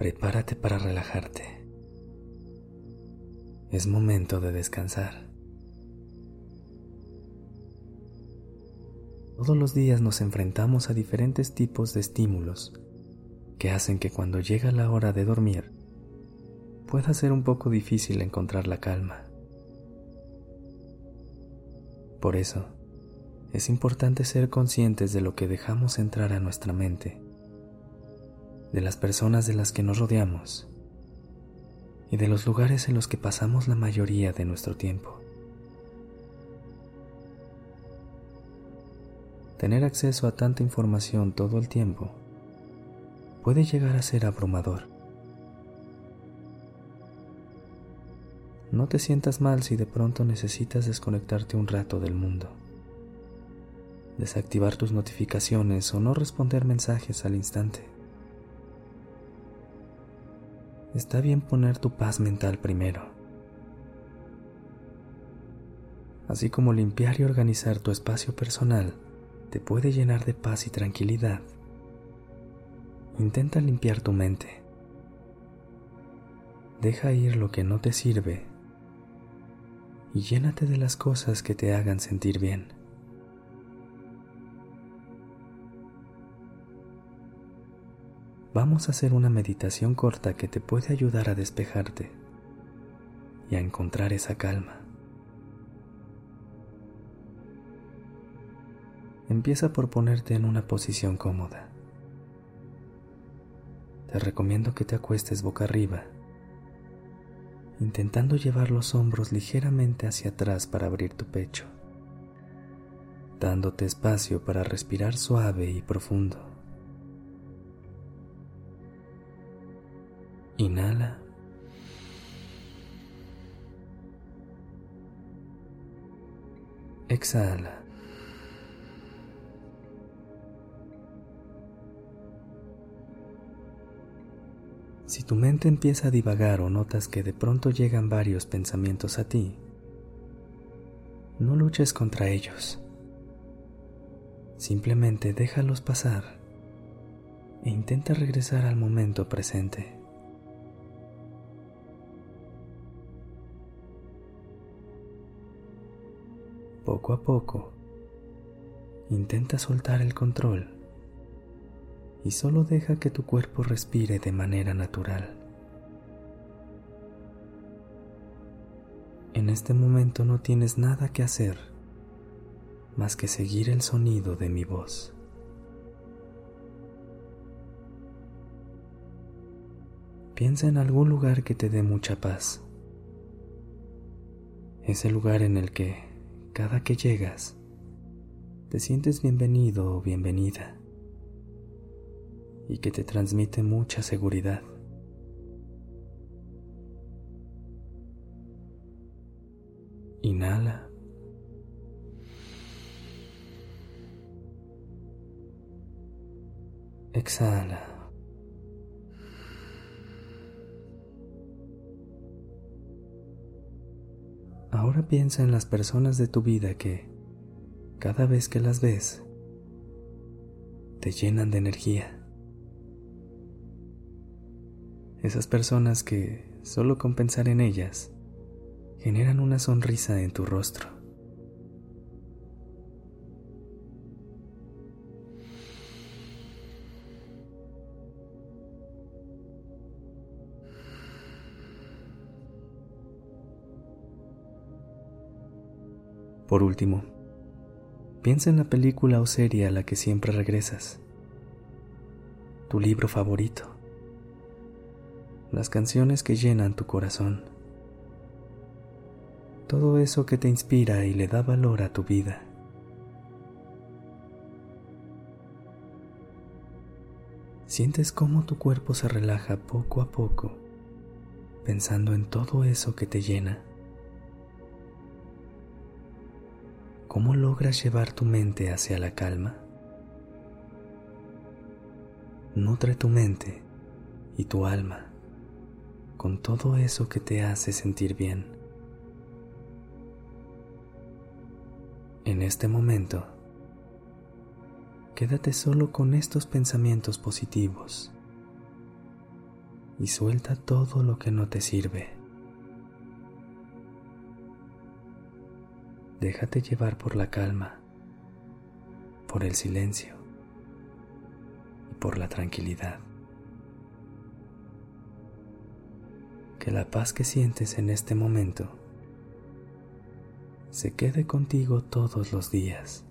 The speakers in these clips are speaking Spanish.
Prepárate para relajarte. Es momento de descansar. Todos los días nos enfrentamos a diferentes tipos de estímulos que hacen que cuando llega la hora de dormir pueda ser un poco difícil encontrar la calma. Por eso, es importante ser conscientes de lo que dejamos entrar a nuestra mente, de las personas de las que nos rodeamos y de los lugares en los que pasamos la mayoría de nuestro tiempo. Tener acceso a tanta información todo el tiempo puede llegar a ser abrumador. No te sientas mal si de pronto necesitas desconectarte un rato del mundo, desactivar tus notificaciones o no responder mensajes al instante. Está bien poner tu paz mental primero, así como limpiar y organizar tu espacio personal te puede llenar de paz y tranquilidad, intenta limpiar tu mente. Deja ir lo que no te sirve y llénate de las cosas que te hagan sentir bien. Vamos a hacer una meditación corta que te puede ayudar a despejarte y a encontrar esa calma. Empieza por ponerte en una posición cómoda. Te recomiendo que te acuestes boca arriba, intentando llevar los hombros ligeramente hacia atrás para abrir tu pecho, dándote espacio para respirar suave y profundo. Inhala. Exhala. Si tu mente empieza a divagar o notas que de pronto llegan varios pensamientos a ti, no luches contra ellos. Simplemente déjalos pasar e intenta regresar al momento presente. Poco a poco, intenta soltar el control y solo deja que tu cuerpo respire de manera natural. En este momento no tienes nada que hacer más que seguir el sonido de mi voz. Piensa en algún lugar que te dé mucha paz. Ese lugar en el que, cada que llegas, te sientes bienvenido o bienvenida y que te transmite mucha seguridad. Inhala. Exhala. Ahora piensa en las personas de tu vida que, cada vez que las ves, te llenan de energía. Esas personas que, solo con pensar en ellas, generan una sonrisa en tu rostro. Por último, piensa en la película o serie a la que siempre regresas, tu libro favorito las canciones que llenan tu corazón, todo eso que te inspira y le da valor a tu vida. Sientes cómo tu cuerpo se relaja poco a poco pensando en todo eso que te llena. ¿Cómo logras llevar tu mente hacia la calma? Nutre tu mente y tu alma con todo eso que te hace sentir bien. En este momento, quédate solo con estos pensamientos positivos y suelta todo lo que no te sirve. Déjate llevar por la calma, por el silencio y por la tranquilidad. Que la paz que sientes en este momento se quede contigo todos los días.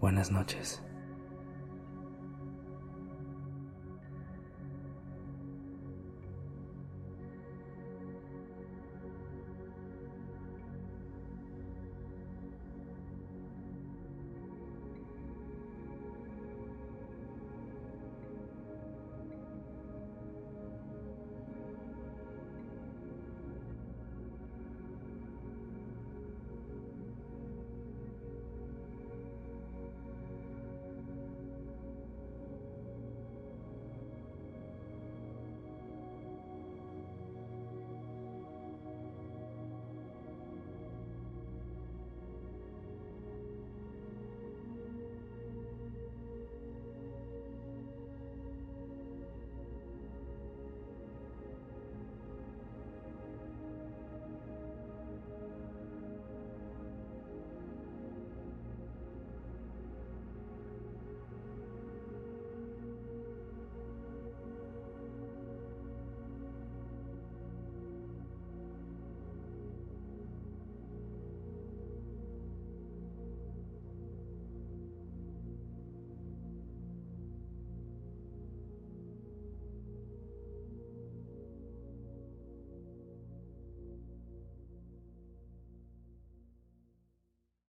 Buenas noches.